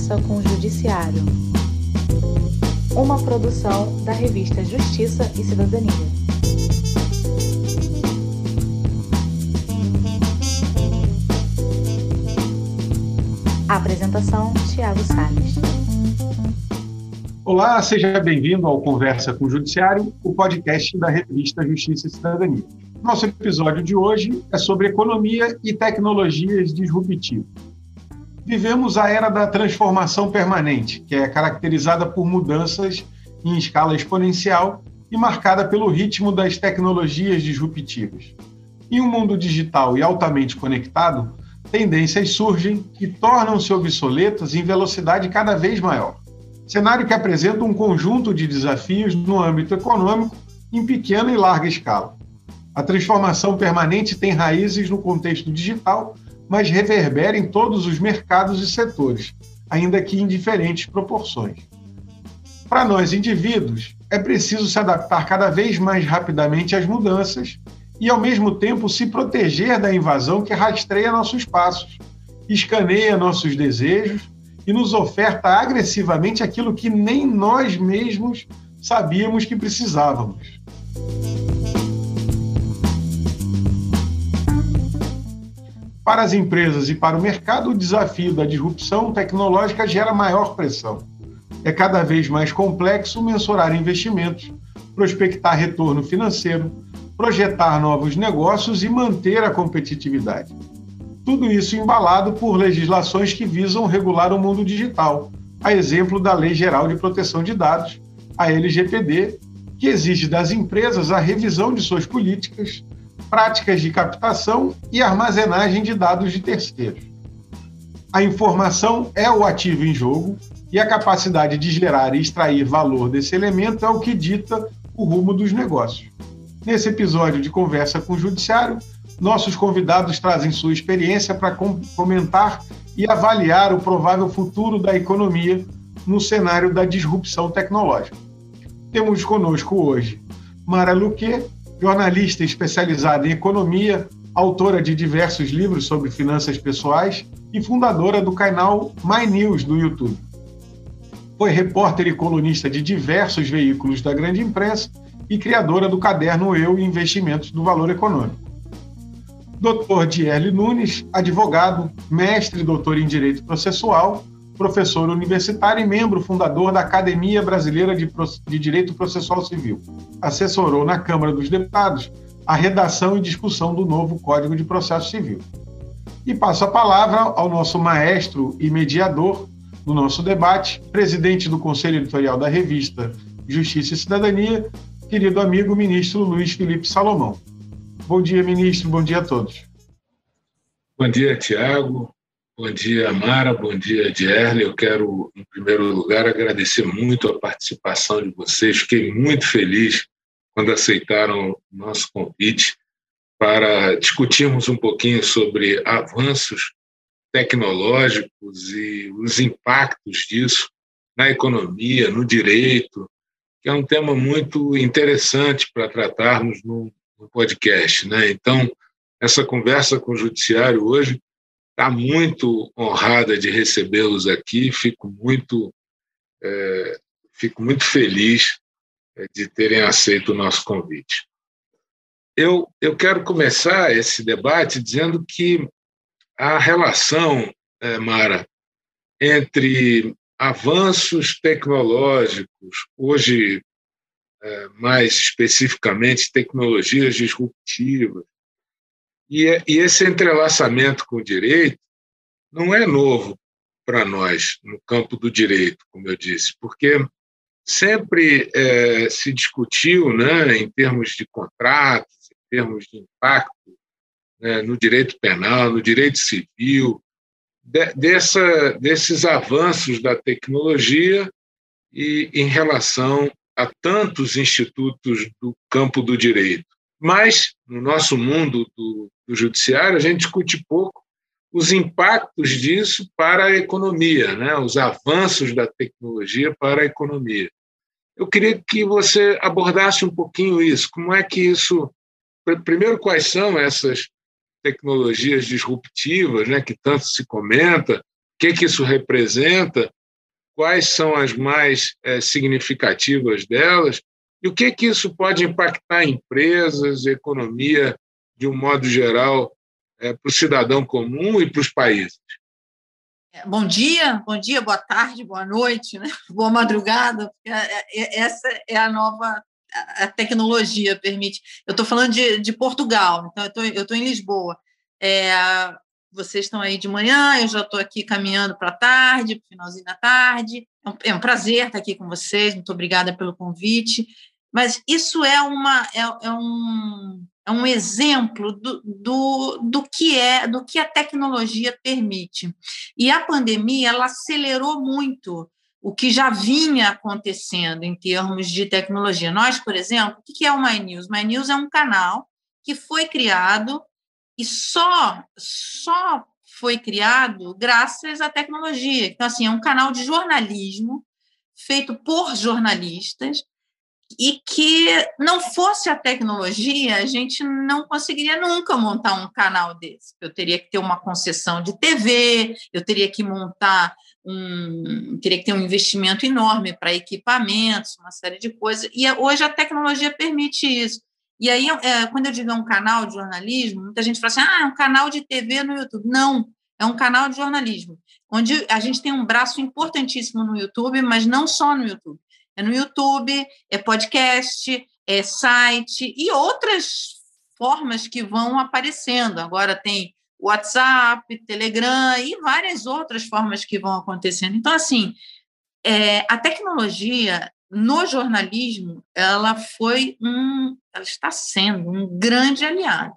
Conversa com o Judiciário. Uma produção da revista Justiça e Cidadania. Apresentação: Tiago Salles. Olá, seja bem-vindo ao Conversa com o Judiciário, o podcast da revista Justiça e Cidadania. Nosso episódio de hoje é sobre economia e tecnologias disruptivas. Vivemos a era da transformação permanente, que é caracterizada por mudanças em escala exponencial e marcada pelo ritmo das tecnologias disruptivas. Em um mundo digital e altamente conectado, tendências surgem que tornam-se obsoletas em velocidade cada vez maior. Cenário que apresenta um conjunto de desafios no âmbito econômico em pequena e larga escala. A transformação permanente tem raízes no contexto digital, mas reverbera em todos os mercados e setores, ainda que em diferentes proporções. Para nós indivíduos, é preciso se adaptar cada vez mais rapidamente às mudanças e, ao mesmo tempo, se proteger da invasão que rastreia nossos passos, escaneia nossos desejos e nos oferta agressivamente aquilo que nem nós mesmos sabíamos que precisávamos. Para as empresas e para o mercado, o desafio da disrupção tecnológica gera maior pressão. É cada vez mais complexo mensurar investimentos, prospectar retorno financeiro, projetar novos negócios e manter a competitividade. Tudo isso embalado por legislações que visam regular o mundo digital, a exemplo da Lei Geral de Proteção de Dados, a LGPD, que exige das empresas a revisão de suas políticas, práticas de captação e armazenagem de dados de terceiros. A informação é o ativo em jogo e a capacidade de gerar e extrair valor desse elemento é o que dita o rumo dos negócios. Nesse episódio de Conversa com o Judiciário, nossos convidados trazem sua experiência para comentar e avaliar o provável futuro da economia no cenário da disrupção tecnológica. Temos conosco hoje Mara Luque, jornalista especializada em economia, autora de diversos livros sobre finanças pessoais e fundadora do canal My News no YouTube. Foi repórter e colunista de diversos veículos da grande imprensa e criadora do caderno Eu e Investimentos do Valor Econômico. Dr. Dierle Nunes, advogado, mestre e doutor em Direito Processual, professor universitário e membro fundador da Academia Brasileira de, Direito Processual Civil. Assessorou na Câmara dos Deputados a redação e discussão do novo Código de Processo Civil. E passo a palavra ao nosso maestro e mediador no nosso debate, presidente do Conselho Editorial da revista Justiça e Cidadania, querido amigo ministro Luiz Felipe Salomão. Bom dia, ministro. Bom dia a todos. Bom dia, Tiago. Bom dia, Mara. Bom dia, Dierle. Eu quero, em primeiro lugar, agradecer muito a participação de vocês. Fiquei muito feliz quando aceitaram o nosso convite para discutirmos um pouquinho sobre avanços tecnológicos e os impactos disso na economia, no direito, que é um tema muito interessante para tratarmos no, no podcast. Né? Então, essa conversa com o Judiciário hoje está muito honrada de recebê-los aqui, fico muito, é, fico muito feliz é, de terem aceito o nosso convite. Eu, eu quero começar esse debate dizendo que a relação, é, Mara, entre avanços tecnológicos, hoje é, mais especificamente tecnologias disruptivas. E, e esse entrelaçamento com o direito não é novo para nós no campo do direito, como eu disse, porque sempre é, se discutiu, né, em termos de contratos, em termos de impacto né, no direito penal, no direito civil, de, dessa, desses avanços da tecnologia e em relação a tantos institutos do campo do direito. Mas, no nosso mundo do, do judiciário, a gente discute pouco os impactos disso para a economia, né? os avanços da tecnologia para a economia. Eu queria que você abordasse um pouquinho isso. Como é que isso. Primeiro, quais são essas tecnologias disruptivas, né, que tanto se comenta, que, que isso representa, quais são as mais é, significativas delas e o que, que isso pode impactar empresas, economia, de um modo geral, é, para o cidadão comum e para os países. É, bom dia, bom dia, boa tarde, boa noite, né? boa madrugada. Essa é a nova a tecnologia permite. Eu estou falando de, de Portugal, então eu estou em Lisboa. É, vocês estão aí de manhã, eu já estou aqui caminhando para a tarde, finalzinho da tarde. É um, é um, prazer estar aqui com vocês, muito obrigada pelo convite. Mas isso é, uma, é, é um, é um exemplo do, do, do que é do que a tecnologia permite. E a pandemia ela acelerou muito o que já vinha acontecendo em termos de tecnologia. Nós, por exemplo, o que é o My News? My News é um canal que foi criado e só só foi criado graças à tecnologia. Então, assim, é um canal de jornalismo feito por jornalistas e que não fosse a tecnologia, a gente não conseguiria nunca montar um canal desse. Eu teria que ter uma concessão de TV, eu teria que montar um, teria que ter um investimento enorme para equipamentos, uma série de coisas. E hoje a tecnologia permite isso. E aí, é, quando eu digo um canal de jornalismo, muita gente fala assim: ah, é um canal de TV no YouTube. Não, é um canal de jornalismo, onde a gente tem um braço importantíssimo no YouTube, mas não só no YouTube. É no YouTube, é podcast, é site e outras formas que vão aparecendo. Agora tem WhatsApp, Telegram e várias outras formas que vão acontecendo. Então, assim, é, a tecnologia no jornalismo, ela foi um, ela está sendo um grande aliado.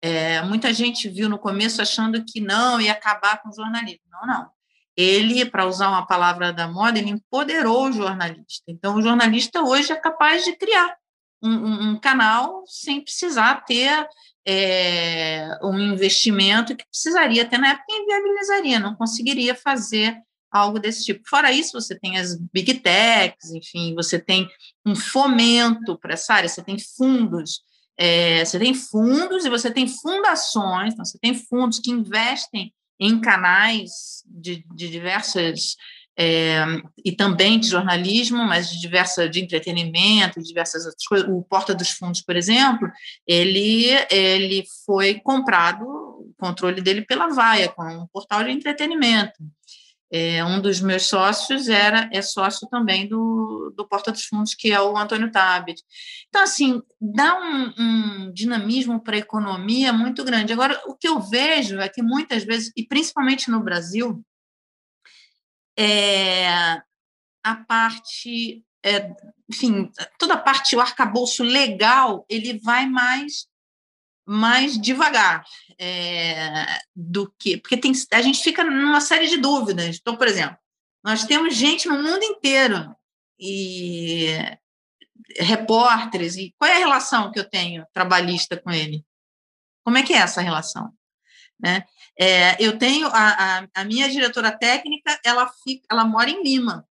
É, muita gente viu no começo achando que não ia acabar com o jornalismo. Não, não ele, para usar uma palavra da moda, ele empoderou o jornalista. Então, o jornalista hoje é capaz de criar um, um, canal sem precisar ter é, um investimento que precisaria ter na época inviabilizaria, não conseguiria fazer algo desse tipo. Fora isso, você tem as big techs, enfim, você tem um fomento para essa área, você tem fundos, é, você tem fundos e você tem fundações, então você tem fundos que investem em canais de, de diversas é, e também de jornalismo, mas de diversa de entretenimento, diversas outras coisas. O Porta dos Fundos, por exemplo, ele ele foi comprado, o controle dele pela Vaia, com um portal de entretenimento. É, um dos meus sócios era é sócio também do, do Porta dos Fundos, que é o Antônio Tabet. Então, assim, dá um, um dinamismo para a economia muito grande. Agora, o que eu vejo é que muitas vezes, e principalmente no Brasil, é, a parte, é, enfim, toda a parte, o arcabouço legal, ele vai mais mais devagar é, do que. Porque tem, a gente fica numa série de dúvidas. Então, por exemplo, nós temos gente no mundo inteiro e repórteres, e qual é a relação que eu tenho trabalhista com ele? Como é que é essa relação? Né? É, eu tenho a, a, a, minha diretora técnica, ela, fica, ela mora em Lima.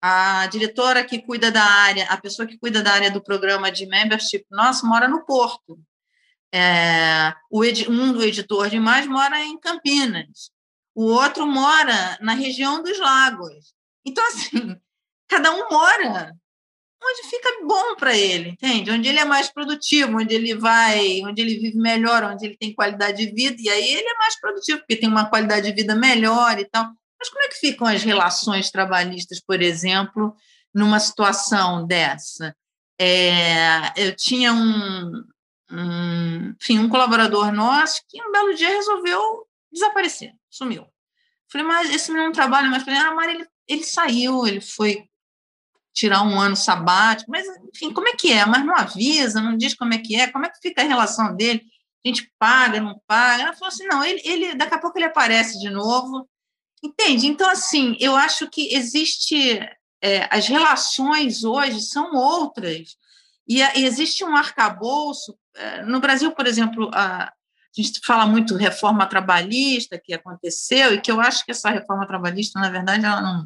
A diretora que cuida da área, a pessoa que cuida da área do programa de membership nosso mora no Porto. É, ed, um do editor de mais mora em Campinas, o outro mora na região dos lagos. Então, assim, cada um mora onde fica bom para ele, entende? Onde ele é mais produtivo, onde ele vai, onde ele vive melhor, onde ele tem qualidade de vida, e aí ele é mais produtivo, porque tem uma qualidade de vida melhor e tal. Mas como é que ficam as relações trabalhistas, por exemplo, numa situação dessa? É, eu tinha um, um, enfim, um colaborador nosso que um belo dia resolveu desaparecer, sumiu. Falei, mas esse não trabalha mais. Falei, ah, mas ele, ele saiu, ele foi tirar um ano sabático, mas, enfim, como é que é? Mas não avisa, não diz como é que é, como é que fica a relação dele? A gente paga, não paga? Ela falou assim, não, ele, ele daqui a pouco ele aparece de novo, entende? Então, assim, eu acho que existe, é, as relações hoje são outras, e, e existe um arcabouço é, no Brasil, por exemplo, a, a gente fala muito reforma trabalhista que aconteceu e que eu acho que essa reforma trabalhista, na verdade, ela não,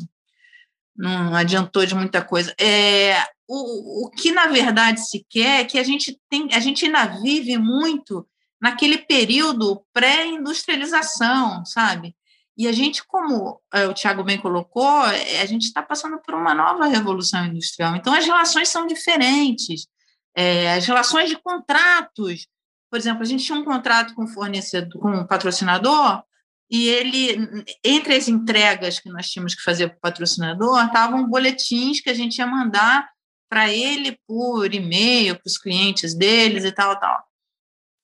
não adiantou de muita coisa. É, o, o que, na verdade, se quer é que a gente, tem, a gente ainda vive muito naquele período pré-industrialização, sabe? E a gente, como é, o Tiago bem colocou, é, a gente está passando por uma nova revolução industrial. Então, as relações são diferentes. É, as relações de contratos. Por exemplo, a gente tinha um contrato com fornecedor, com um patrocinador, e ele, entre as entregas que nós tínhamos que fazer para o patrocinador, estavam boletins que a gente ia mandar para ele por e-mail, para os clientes deles e tal, tal.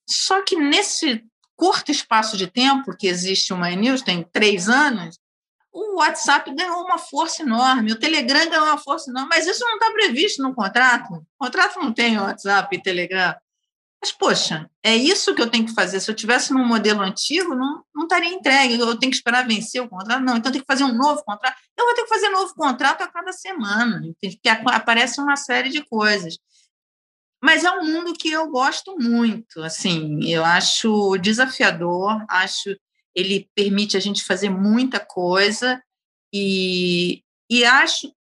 Só que nesse curto espaço de tempo que existe uma News, tem três anos, o WhatsApp ganhou uma força enorme, o Telegram ganhou uma força enorme, mas isso não está previsto no contrato. O contrato não tem WhatsApp e Telegram. Mas, poxa, é isso que eu tenho que fazer. Se eu tivesse num modelo antigo, não, não estaria entregue. Eu tenho que esperar vencer o contrato. Não, então tem que fazer um novo contrato. Eu vou ter que fazer um novo contrato a cada semana, porque aparece uma série de coisas. Mas é um mundo que eu gosto muito. Assim, eu acho desafiador, acho ele permite a gente fazer muita coisa e, e acho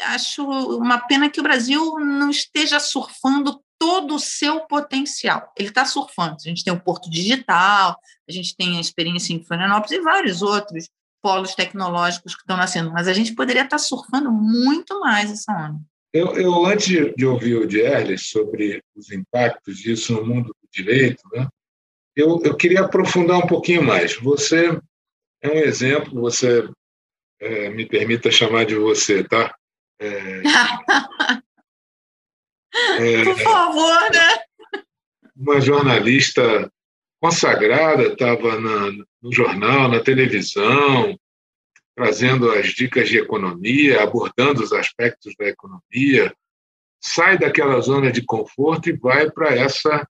acho uma pena que o Brasil não esteja surfando todo o seu potencial. Ele está surfando. A gente tem o Porto Digital, a gente tem a experiência em Florianópolis e vários outros polos tecnológicos que estão nascendo, mas a gente poderia estar tá surfando muito mais essa onda. Eu, eu antes de ouvir o Dierles sobre os impactos disso no mundo do direito, né, eu, eu queria aprofundar um pouquinho mais. Você é um exemplo, você é, me permita chamar de você, tá? É, É, Por favor, né? Uma jornalista consagrada, estava no jornal, na televisão, trazendo as dicas de economia, abordando os aspectos da economia, sai daquela zona de conforto e vai para essa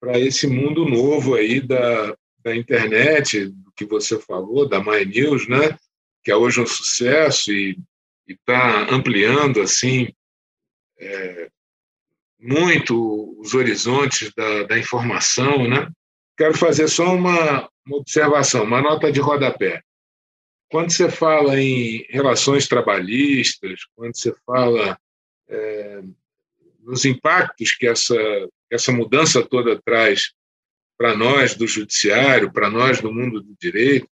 para esse mundo novo aí da, da internet, do que você falou, da My News, né? que é hoje um sucesso e está ampliando assim é, muito os horizontes da, da informação, né? Quero fazer só uma, uma observação, uma nota de rodapé. Quando você fala em relações trabalhistas, quando você fala é, nos impactos que essa, essa mudança toda traz para nós do judiciário, para nós do mundo do direito,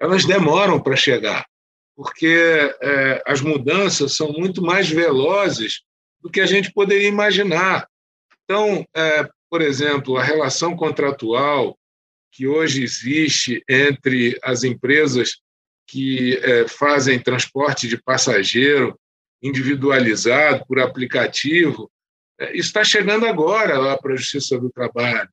elas demoram para chegar, porque é, as mudanças são muito mais velozes do que a gente poderia imaginar. Então, é, por exemplo, a relação contratual que hoje existe entre as empresas que é, fazem transporte de passageiro individualizado por aplicativo, está chegando agora lá para a Justiça do Trabalho.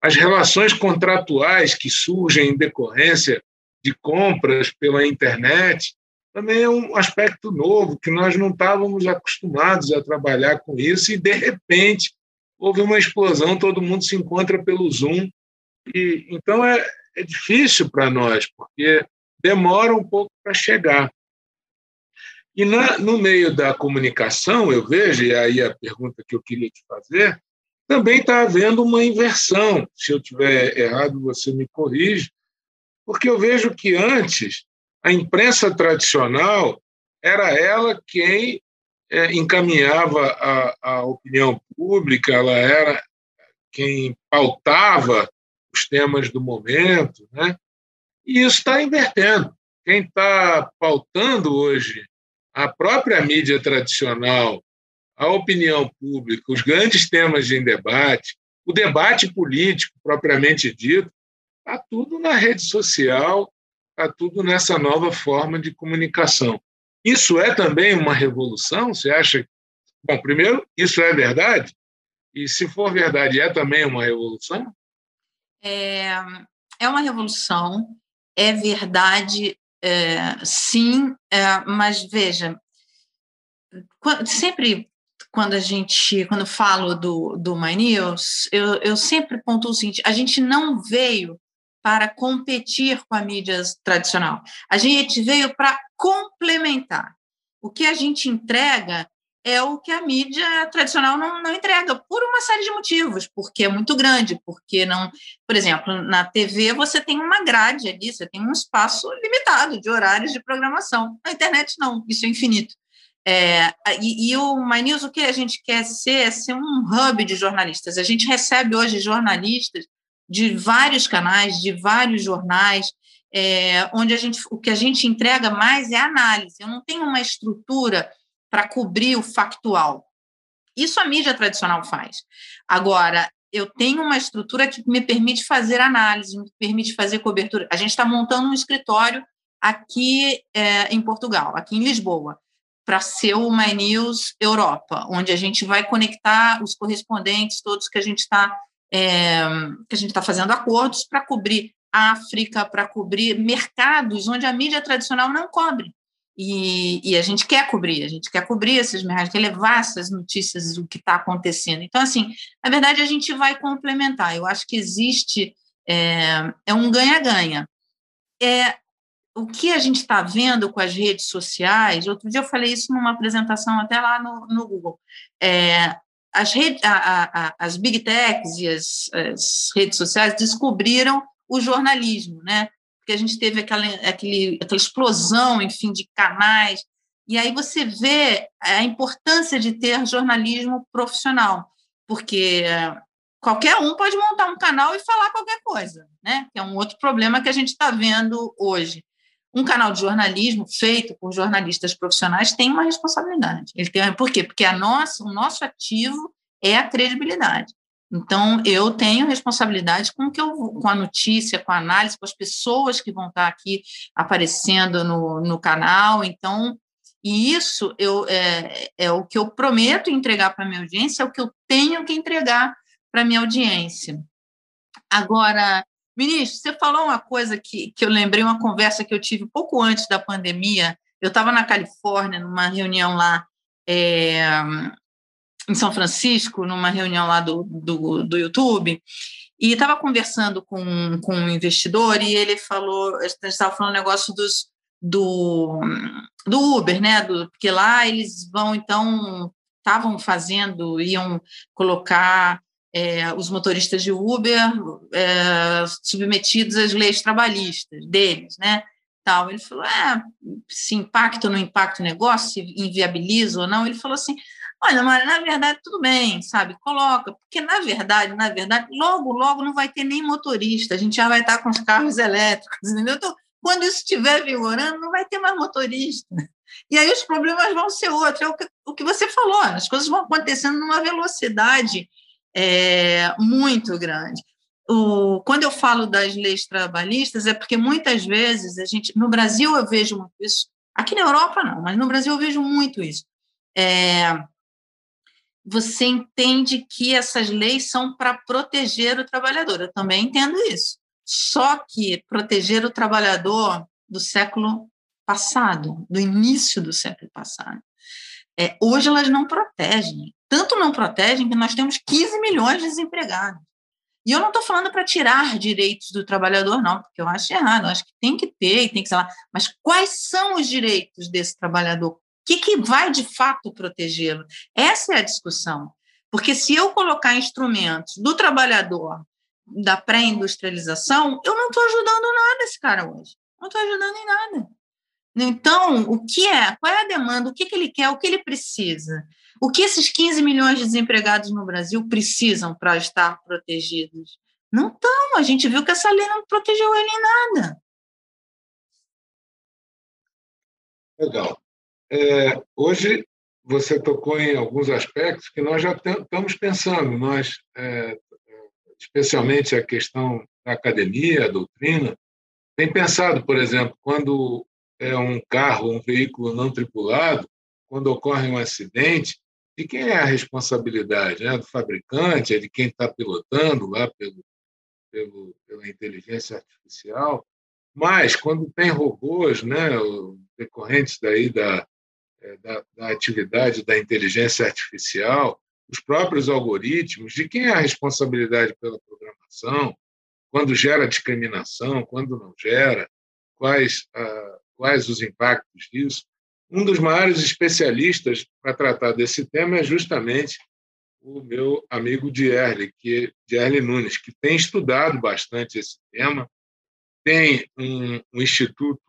As relações contratuais que surgem em decorrência de compras pela internet também é um aspecto novo, que nós não estávamos acostumados a trabalhar com isso, e, de repente, houve uma explosão, todo mundo se encontra pelo Zoom. E, então, é, é difícil para nós, porque demora um pouco para chegar. E na, no meio da comunicação, eu vejo, e aí a pergunta que eu queria te fazer, também está havendo uma inversão. Se eu tiver errado, você me corrige, porque eu vejo que antes a imprensa tradicional era ela quem é, encaminhava a, a opinião pública, ela era quem pautava os temas do momento, né? E isso está invertendo. Quem está pautando hoje a própria mídia tradicional, a opinião pública, os grandes temas de debate, o debate político propriamente dito, está tudo na rede social, está tudo nessa nova forma de comunicação. Isso é também uma revolução? Você acha? Bom, primeiro, isso é verdade? E se for verdade, é também uma revolução? É, é uma revolução, é verdade, é, sim, é, mas veja, sempre quando a gente, quando falo do, do My News, eu, eu sempre ponto o seguinte: a gente não veio para competir com a mídia tradicional. A gente veio para complementar. O que a gente entrega é o que a mídia tradicional não, não entrega, por uma série de motivos, porque é muito grande, porque não. Por exemplo, na TV você tem uma grade ali, você tem um espaço limitado de horários de programação. Na internet, não, isso é infinito. É, e, e, o My News, o que a gente quer ser é ser um hub de jornalistas. A gente recebe hoje jornalistas de vários canais, de vários jornais, é, onde a gente, o que a gente entrega mais é análise. Eu não tenho uma estrutura para cobrir o factual. Isso a mídia tradicional faz. Agora, eu tenho uma estrutura que me permite fazer análise, me permite fazer cobertura. A gente está montando um escritório aqui é, em Portugal, aqui em Lisboa, para ser o My News Europa, onde a gente vai conectar os correspondentes todos que a gente está é, que a gente está fazendo acordos para cobrir África, para cobrir mercados onde a mídia tradicional não cobre. E, e, a gente quer cobrir, a gente quer cobrir esses mercados, quer levar essas notícias do que está acontecendo. Então, assim, na verdade, a gente vai complementar. Eu acho que existe é, é um ganha-ganha. É, o que a gente está vendo com as redes sociais, outro dia eu falei isso numa apresentação até lá no, no Google, é, as, redes, a, a, as big techs e as, as redes sociais descobriram o jornalismo, né? Porque a gente teve aquela, aquele, aquela explosão, enfim, de canais, e aí você vê a importância de ter jornalismo profissional, porque qualquer um pode montar um canal e falar qualquer coisa, né? Que é um outro problema que a gente está vendo hoje. Um canal de jornalismo feito por jornalistas profissionais tem uma responsabilidade. Ele tem, por quê? Porque a nossa, o nosso ativo é a credibilidade. Então, eu tenho responsabilidade com, que eu, com a notícia, com a análise, com as pessoas que vão estar aqui aparecendo no, no canal. Então, e isso eu, é, é o que eu prometo entregar para a minha audiência, é o que eu tenho que entregar para a minha audiência. Agora, ministro, você falou uma coisa que, que eu lembrei, uma conversa que eu tive pouco antes da pandemia. Eu estava na Califórnia, numa reunião lá é, em São Francisco, numa reunião lá do, do, do YouTube, e estava conversando com, com um investidor e ele falou, a gente estava falando um negócio dos, do, do Uber, né? Do, porque lá eles vão, então, estavam fazendo, iam colocar é, os motoristas de Uber é, submetidos às leis trabalhistas deles, né? Tal. Ele falou, é, se impacta ou não impacta o negócio, se inviabiliza ou não. Ele falou assim, Olha, mas na verdade, tudo bem, sabe? Coloca, porque na verdade, na verdade, logo, logo não vai ter nem motorista, a gente já vai estar com os carros elétricos, entendeu? Então, quando isso estiver vigorando, não vai ter mais motorista. E aí os problemas vão ser outros. É o que, o que você falou, as coisas vão acontecendo numa velocidade é, muito grande. O, quando eu falo das leis trabalhistas, é porque muitas vezes a gente. No Brasil eu vejo muito isso, aqui na Europa não, mas no Brasil eu vejo muito isso. É, você entende que essas leis são para proteger o trabalhador. Eu também entendo isso. Só que proteger o trabalhador do século passado, do início do século passado. É, hoje elas não protegem. Tanto não protegem que nós temos 15 milhões de desempregados. E eu não estou falando para tirar direitos do trabalhador, não, porque eu acho errado. Eu acho que tem que ter tem que ser lá. Mas quais são os direitos desse trabalhador? Que, que vai de fato protegê-lo? Essa é a discussão. Porque se eu colocar instrumentos do trabalhador da pré-industrialização, eu não estou ajudando nada esse cara hoje. Não estou ajudando em nada. Então, o que é? Qual é a demanda? O que, que ele quer? O que ele precisa? O que esses 15 milhões de desempregados no Brasil precisam para estar protegidos? Não estão. A gente viu que essa lei não protegeu ele em nada. Legal. É, hoje você tocou em alguns aspectos que nós já estamos pensando, nós, é, especialmente a questão da academia, a doutrina, tem pensado, por exemplo, quando é um carro, um veículo não tripulado, quando ocorre um acidente, de quem é a responsabilidade? É do fabricante? É de quem está pilotando lá pelo, pelo, pela inteligência artificial? Mas, quando tem robôs né, decorrentes daí da, da, da atividade da inteligência artificial, os próprios algoritmos, de quem é a responsabilidade pela programação, quando gera discriminação, quando não gera, quais, ah, quais os impactos disso. Um dos maiores especialistas para tratar desse tema é justamente o meu amigo Dierle, que Dierle Nunes, que tem estudado bastante esse tema, tem um, um instituto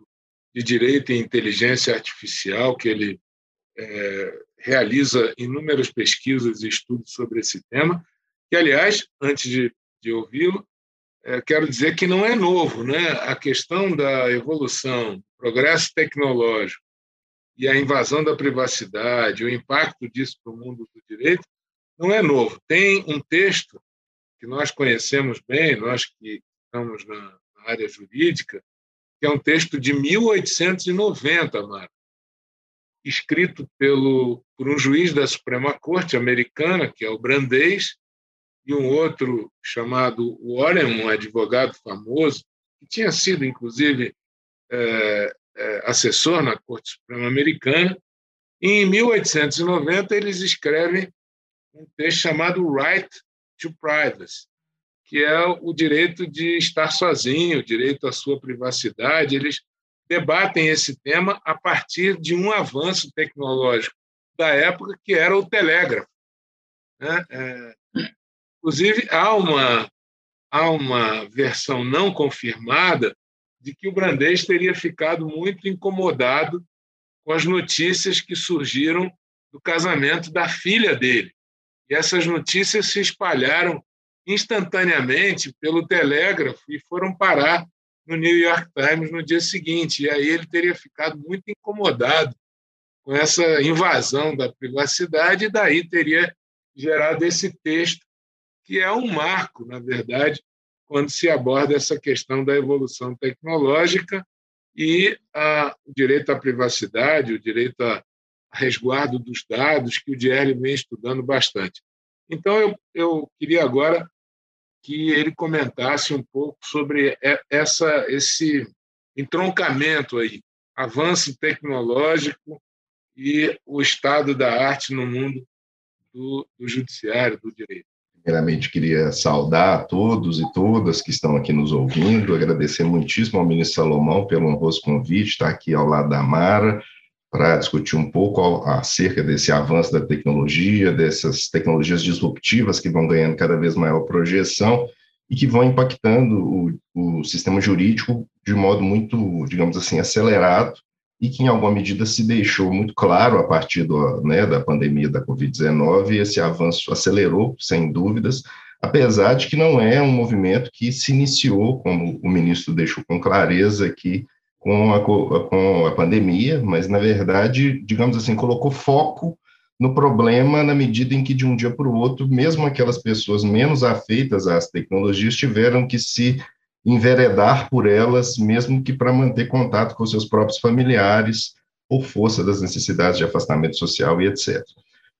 de Direito e Inteligência Artificial, que ele é, realiza inúmeras pesquisas e estudos sobre esse tema, que, aliás, antes de, de ouvi-lo, é, quero dizer que não é novo. Né? A questão da evolução, progresso tecnológico e a invasão da privacidade, o impacto disso para o mundo do direito, não é novo. Tem um texto que nós conhecemos bem, nós que estamos na área jurídica, que é um texto de 1890, Marco, escrito pelo, por um juiz da Suprema Corte americana, que é o Brandeis, e um outro chamado Warren, um advogado famoso, que tinha sido, inclusive, é, é, assessor na Corte Suprema Americana. E, em 1890, eles escrevem um texto chamado Right to Privacy, que é o direito de estar sozinho, o direito à sua privacidade. Eles debatem esse tema a partir de um avanço tecnológico da época, que era o telégrafo. Né? É, inclusive, há uma, há uma versão não confirmada de que o Brandês teria ficado muito incomodado com as notícias que surgiram do casamento da filha dele. E essas notícias se espalharam instantaneamente pelo telégrafo e foram parar no New York Times no dia seguinte. E aí ele teria ficado muito incomodado com essa invasão da privacidade e daí teria gerado esse texto que é um marco, na verdade, quando se aborda essa questão da evolução tecnológica e a, o direito à privacidade, o direito a resguardo dos dados, que o DL vem estudando bastante. Então, eu, eu queria agora que ele comentasse um pouco sobre essa, esse entroncamento aí, avanço tecnológico e o estado da arte no mundo do, do judiciário, do direito. Primeiramente, queria saudar a todos e todas que estão aqui nos ouvindo, agradecer muitíssimo ao ministro Salomão pelo honroso convite, estar aqui ao lado da Mara, para discutir um pouco acerca desse avanço da tecnologia, dessas tecnologias disruptivas que vão ganhando cada vez maior projeção e que vão impactando o, o sistema jurídico de modo muito, digamos assim, acelerado e que em alguma medida se deixou muito claro a partir do, né, da pandemia da Covid-19, esse avanço acelerou, sem dúvidas, apesar de que não é um movimento que se iniciou, como o ministro deixou com clareza aqui, com a, com a pandemia, mas, na verdade, digamos assim, colocou foco no problema na medida em que, de um dia para o outro, mesmo aquelas pessoas menos afeitas às tecnologias tiveram que se enveredar por elas, mesmo que para manter contato com seus próprios familiares, por força das necessidades de afastamento social e etc.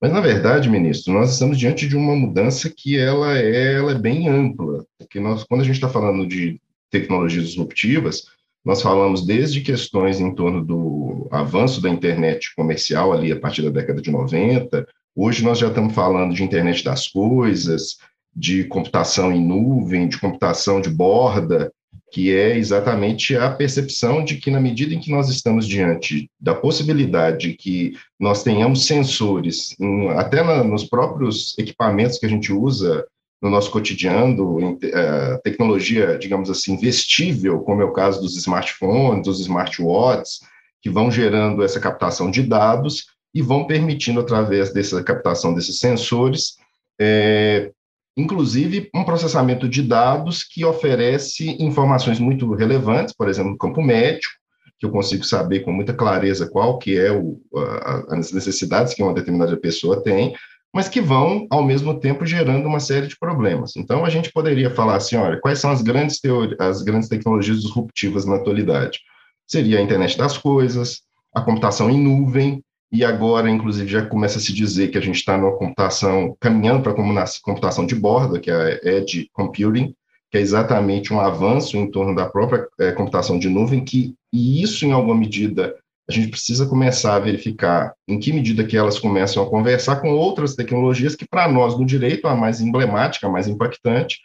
Mas, na verdade, ministro, nós estamos diante de uma mudança que ela é, ela é bem ampla, porque nós, quando a gente está falando de tecnologias disruptivas, nós falamos desde questões em torno do avanço da internet comercial ali a partir da década de 90. Hoje nós já estamos falando de internet das coisas, de computação em nuvem, de computação de borda, que é exatamente a percepção de que, na medida em que nós estamos diante da possibilidade de que nós tenhamos sensores, até na, nos próprios equipamentos que a gente usa no nosso cotidiano, em, uh, tecnologia, digamos assim, vestível, como é o caso dos smartphones, dos smartwatches, que vão gerando essa captação de dados e vão permitindo, através dessa captação desses sensores, é, inclusive um processamento de dados que oferece informações muito relevantes, por exemplo, no campo médico, que eu consigo saber com muita clareza qual que é o, a, as necessidades que uma determinada pessoa tem, mas que vão, ao mesmo tempo, gerando uma série de problemas. Então, a gente poderia falar assim, olha, quais são as grandes, as grandes tecnologias disruptivas na atualidade? Seria a internet das coisas, a computação em nuvem, e agora, inclusive, já começa a se dizer que a gente está numa computação, caminhando para a computação de borda, que é a Edge Computing, que é exatamente um avanço em torno da própria é, computação de nuvem, que, e isso, em alguma medida, a gente precisa começar a verificar em que medida que elas começam a conversar com outras tecnologias que, para nós, no direito, a mais emblemática, a mais impactante,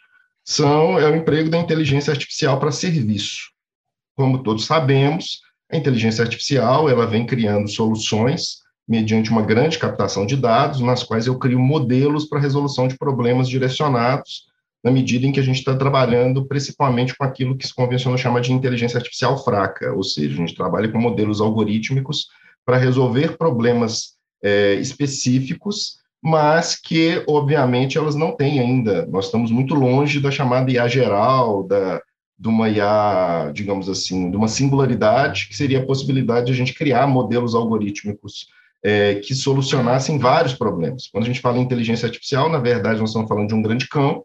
são é o emprego da inteligência artificial para serviço. Como todos sabemos, a inteligência artificial ela vem criando soluções mediante uma grande captação de dados, nas quais eu crio modelos para resolução de problemas direcionados na medida em que a gente está trabalhando principalmente com aquilo que se convencionou chamar de inteligência artificial fraca, ou seja, a gente trabalha com modelos algorítmicos para resolver problemas é, específicos, mas que, obviamente, elas não têm ainda. Nós estamos muito longe da chamada IA geral, da, de uma IA, digamos assim, de uma singularidade, que seria a possibilidade de a gente criar modelos algorítmicos é, que solucionassem vários problemas. Quando a gente fala em inteligência artificial, na verdade, nós estamos falando de um grande campo,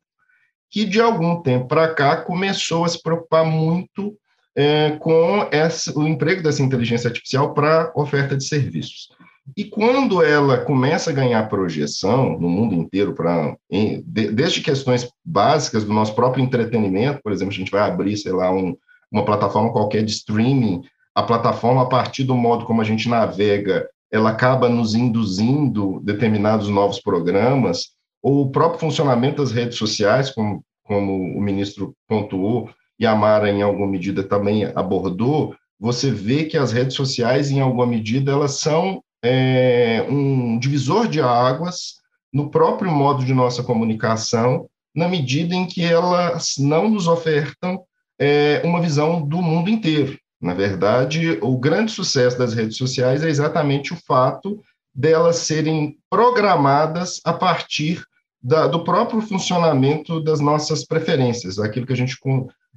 que de algum tempo para cá começou a se preocupar muito é, com essa, o emprego dessa inteligência artificial para oferta de serviços. E quando ela começa a ganhar projeção no mundo inteiro, pra, em, de, desde questões básicas do nosso próprio entretenimento, por exemplo, a gente vai abrir, sei lá, um, uma plataforma qualquer de streaming, a plataforma, a partir do modo como a gente navega, ela acaba nos induzindo determinados novos programas, o próprio funcionamento das redes sociais, como, como o ministro pontuou, e a Mara, em alguma medida, também abordou, você vê que as redes sociais, em alguma medida, elas são é, um divisor de águas no próprio modo de nossa comunicação, na medida em que elas não nos ofertam é, uma visão do mundo inteiro. Na verdade, o grande sucesso das redes sociais é exatamente o fato delas serem programadas a partir da, do próprio funcionamento das nossas preferências, aquilo que a gente,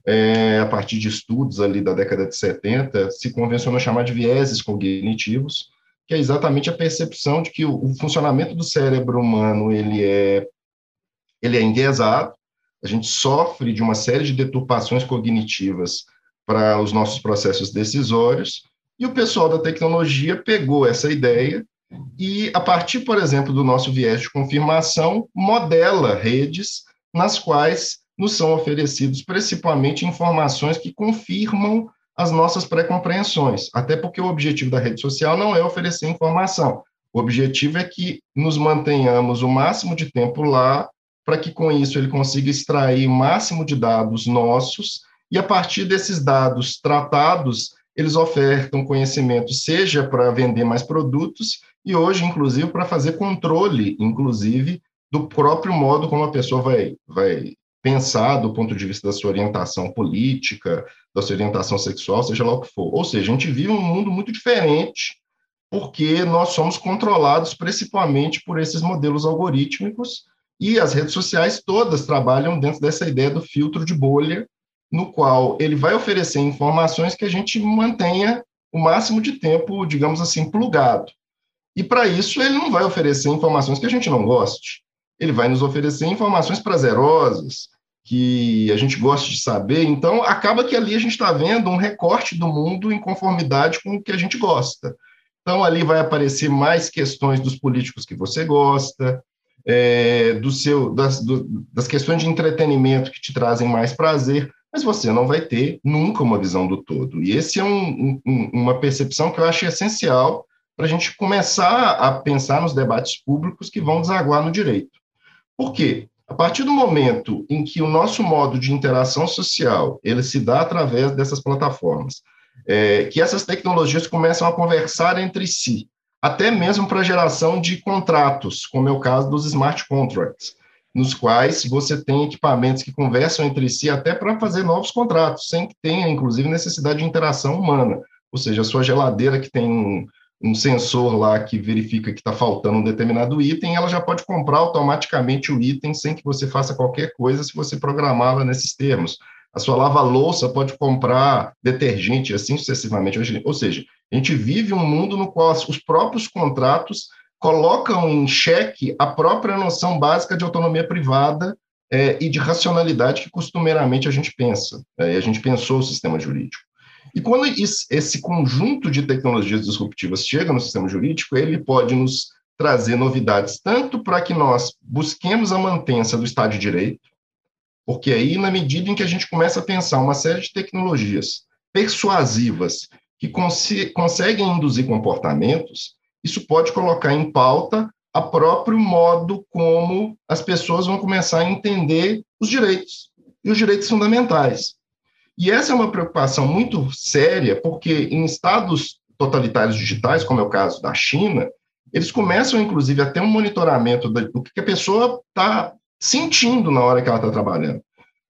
é, a partir de estudos ali da década de 70, se convencionou chamar de vieses cognitivos, que é exatamente a percepção de que o, o funcionamento do cérebro humano ele é, ele é enguesado, a gente sofre de uma série de deturpações cognitivas para os nossos processos decisórios, e o pessoal da tecnologia pegou essa ideia e, a partir, por exemplo, do nosso viés de confirmação, modela redes nas quais nos são oferecidos principalmente informações que confirmam as nossas pré-compreensões, até porque o objetivo da rede social não é oferecer informação. O objetivo é que nos mantenhamos o máximo de tempo lá, para que com isso ele consiga extrair o máximo de dados nossos, e a partir desses dados tratados, eles ofertam conhecimento, seja para vender mais produtos, e hoje, inclusive, para fazer controle, inclusive, do próprio modo como a pessoa vai, vai pensar do ponto de vista da sua orientação política, da sua orientação sexual, seja lá o que for. Ou seja, a gente vive um mundo muito diferente, porque nós somos controlados principalmente por esses modelos algorítmicos, e as redes sociais todas trabalham dentro dessa ideia do filtro de bolha, no qual ele vai oferecer informações que a gente mantenha o máximo de tempo, digamos assim, plugado. E para isso ele não vai oferecer informações que a gente não goste. Ele vai nos oferecer informações prazerosas, que a gente gosta de saber. Então, acaba que ali a gente está vendo um recorte do mundo em conformidade com o que a gente gosta. Então, ali vai aparecer mais questões dos políticos que você gosta, é, do seu, das, do, das questões de entretenimento que te trazem mais prazer, mas você não vai ter nunca uma visão do todo. E esse é um, um, uma percepção que eu acho essencial para a gente começar a pensar nos debates públicos que vão desaguar no direito. Por quê? A partir do momento em que o nosso modo de interação social ele se dá através dessas plataformas, é, que essas tecnologias começam a conversar entre si, até mesmo para a geração de contratos, como é o caso dos smart contracts, nos quais você tem equipamentos que conversam entre si até para fazer novos contratos, sem que tenha, inclusive, necessidade de interação humana. Ou seja, a sua geladeira que tem um, sensor lá que verifica que está faltando um determinado item, ela já pode comprar automaticamente o item sem que você faça qualquer coisa se você programá-la nesses termos. A sua lava-louça pode comprar detergente, assim sucessivamente. Ou seja, a gente vive um mundo no qual os próprios contratos colocam em xeque a própria noção básica de autonomia privada é, e de racionalidade que costumeiramente a gente pensa. É, a gente pensou o sistema jurídico. E quando esse conjunto de tecnologias disruptivas chega no sistema jurídico, ele pode nos trazer novidades, tanto para que nós busquemos a mantença do Estado de Direito, porque aí, na medida em que a gente começa a pensar uma série de tecnologias persuasivas que cons conseguem induzir comportamentos, isso pode colocar em pauta a próprio modo como as pessoas vão começar a entender os direitos e os direitos fundamentais. E essa é uma preocupação muito séria, porque em estados totalitários digitais, como é o caso da China, eles começam, inclusive, a ter um monitoramento do que a pessoa está sentindo na hora que ela está trabalhando.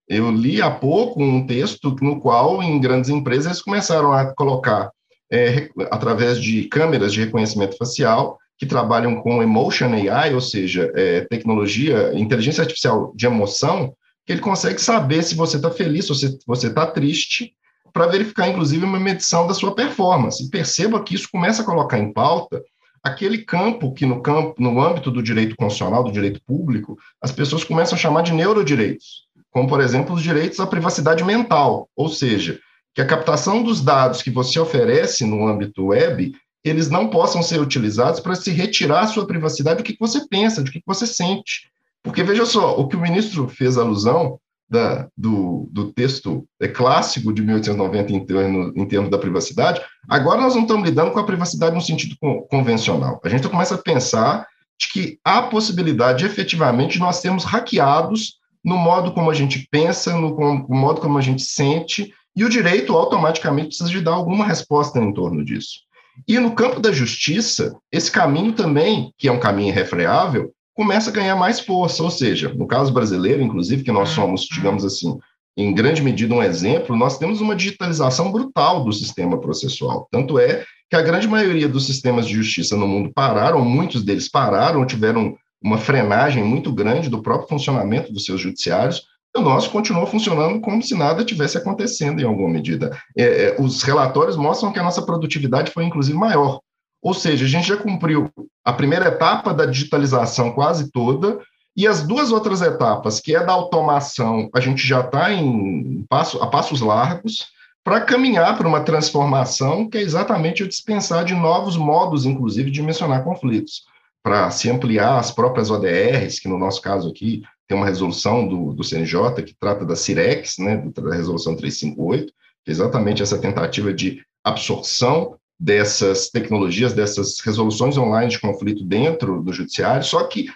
Eu li há pouco um texto no qual, em grandes empresas, eles começaram a colocar, é, através de câmeras de reconhecimento facial, que trabalham com emotion AI, ou seja, é, tecnologia, inteligência artificial de emoção, que ele consegue saber se você está feliz, se você está triste, para verificar, inclusive, uma medição da sua performance. E perceba que isso começa a colocar em pauta aquele campo que no campo, no âmbito do direito constitucional, do direito público, as pessoas começam a chamar de neurodireitos, como, por exemplo, os direitos à privacidade mental, ou seja, que a captação dos dados que você oferece no âmbito web, eles não possam ser utilizados para se retirar a sua privacidade do que você pensa, do que você sente. Porque, veja só, o que o ministro fez alusão da, do, do, texto é, clássico de 1890 em, termo, em termos da privacidade, agora nós não estamos lidando com a privacidade no sentido convencional. A gente começa a pensar de que há possibilidade, efetivamente, de nós sermos hackeados no modo como a gente pensa, no, no modo como a gente sente, e o direito automaticamente precisa de dar alguma resposta em torno disso. E no campo da justiça, esse caminho também, que é um caminho irrefreável, começa a ganhar mais força. Ou seja, no caso brasileiro, inclusive, que nós somos, digamos assim, em grande medida um exemplo, nós temos uma digitalização brutal do sistema processual. Tanto é que a grande maioria dos sistemas de justiça no mundo pararam, muitos deles pararam, tiveram uma frenagem muito grande do próprio funcionamento dos seus judiciários, o nosso continuou funcionando como se nada tivesse acontecendo em alguma medida. É, é, os relatórios mostram que a nossa produtividade foi, inclusive, maior. Ou seja, a gente já cumpriu a primeira etapa da digitalização quase toda, e as duas outras etapas, que é da automação, a gente já está em passo, a passos largos, para caminhar para uma transformação que é exatamente o dispensar de novos modos, inclusive, de mencionar conflitos, para se ampliar as próprias ODRs, que no nosso caso aqui tem uma resolução do, do CNJ que trata da CIREX, né, da resolução 358, que é exatamente essa tentativa de absorção dessas tecnologias, dessas resoluções online de conflito dentro do judiciário, só que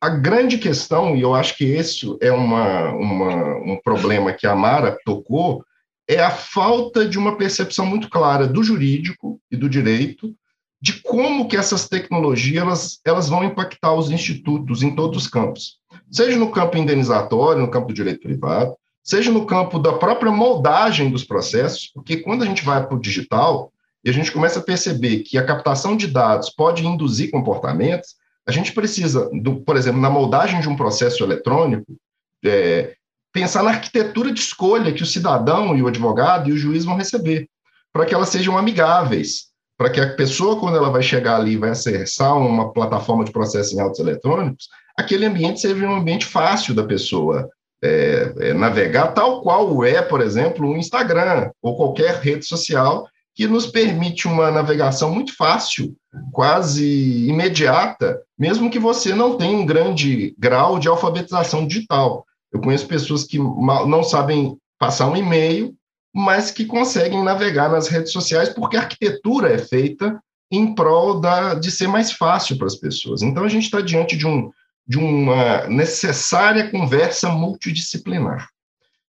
a grande questão, e eu acho que esse é uma, uma, um problema que a Mara tocou, é a falta de uma percepção muito clara do jurídico e do direito de como que essas tecnologias elas, elas vão impactar os institutos em todos os campos, seja no campo indenizatório, no campo do direito privado, seja no campo da própria moldagem dos processos, porque quando a gente vai para o digital, e a gente começa a perceber que a captação de dados pode induzir comportamentos, a gente precisa, do, por exemplo, na moldagem de um processo eletrônico, é, pensar na arquitetura de escolha que o cidadão e o advogado e o juiz vão receber, para que elas sejam amigáveis, para que a pessoa, quando ela vai chegar ali vai acessar uma plataforma de processo em autos eletrônicos, aquele ambiente seja um ambiente fácil da pessoa é, é, navegar, tal qual é, por exemplo, o Instagram ou qualquer rede social que nos permite uma navegação muito fácil, quase imediata, mesmo que você não tenha um grande grau de alfabetização digital. Eu conheço pessoas que não sabem passar um e-mail, mas que conseguem navegar nas redes sociais porque a arquitetura é feita em prol da, de ser mais fácil para as pessoas. Então, a gente está diante de, um, de uma necessária conversa multidisciplinar.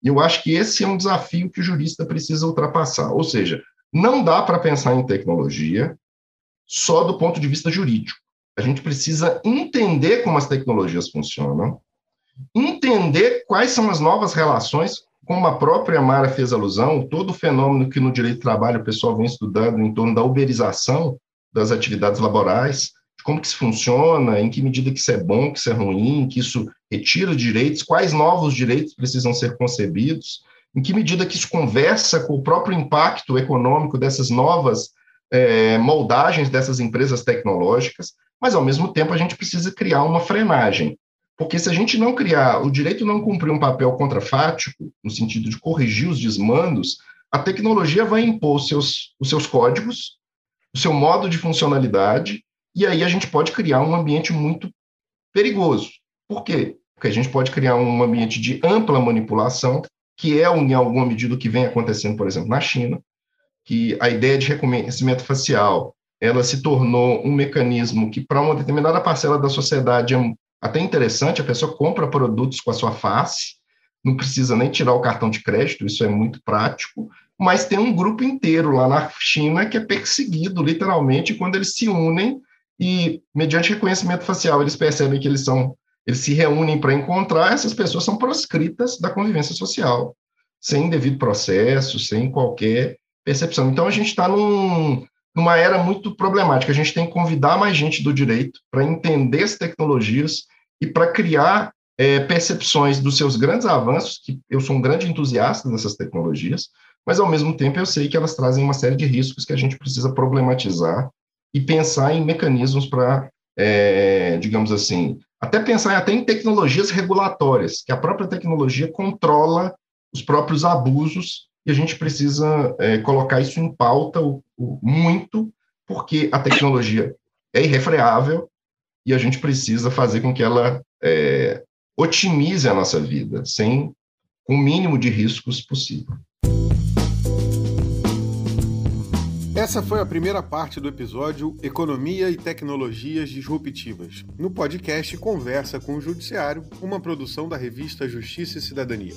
E eu acho que esse é um desafio que o jurista precisa ultrapassar. Ou seja, não dá para pensar em tecnologia só do ponto de vista jurídico. A gente precisa entender como as tecnologias funcionam, entender quais são as novas relações, como a própria Mara fez alusão, todo o fenômeno que no direito do trabalho o pessoal vem estudando em torno da uberização das atividades laborais, de como que isso funciona, em que medida que isso é bom, que isso é ruim, que isso retira direitos, quais novos direitos precisam ser concebidos, em que medida que isso conversa com o próprio impacto econômico dessas novas é, moldagens dessas empresas tecnológicas, mas, ao mesmo tempo, a gente precisa criar uma frenagem. Porque se a gente não criar, o direito não cumprir um papel contrafático, no sentido de corrigir os desmandos, a tecnologia vai impor seus, os seus códigos, o seu modo de funcionalidade, e aí a gente pode criar um ambiente muito perigoso. Por quê? Porque a gente pode criar um ambiente de ampla manipulação, que é, em alguma medida, o que vem acontecendo, por exemplo, na China, que a ideia de reconhecimento facial ela se tornou um mecanismo que, para uma determinada parcela da sociedade, é até interessante, a pessoa compra produtos com a sua face, não precisa nem tirar o cartão de crédito, isso é muito prático, mas tem um grupo inteiro lá na China que é perseguido, literalmente, quando eles se unem e, mediante reconhecimento facial, eles percebem que eles são eles se reúnem para encontrar, essas pessoas são proscritas da convivência social, sem devido processo, sem qualquer percepção. Então, a gente está num, numa era muito problemática. A gente tem que convidar mais gente do direito para entender as tecnologias e para criar é, percepções dos seus grandes avanços, que eu sou um grande entusiasta dessas tecnologias, mas ao mesmo tempo eu sei que elas trazem uma série de riscos que a gente precisa problematizar e pensar em mecanismos para, é, digamos assim, até pensar até em tecnologias regulatórias, que a própria tecnologia controla os próprios abusos e a gente precisa é, colocar isso em pauta o, o, muito, porque a tecnologia é irrefreável e a gente precisa fazer com que ela é, otimize a nossa vida, sem com o mínimo de riscos possível. Essa foi a primeira parte do episódio Economia e Tecnologias Disruptivas, no podcast Conversa com o Judiciário, uma produção da revista Justiça e Cidadania.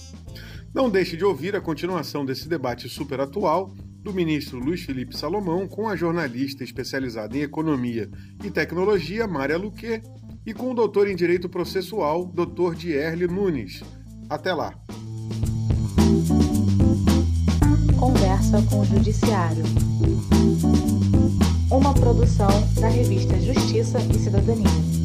Não deixe de ouvir a continuação desse debate super atual do ministro Luiz Felipe Salomão com a jornalista especializada em Economia e Tecnologia, Mária Luque, e com o doutor em Direito Processual, Dr. Dierle Nunes. Até lá! Conversa com o Judiciário. Uma produção da revista Justiça e Cidadania.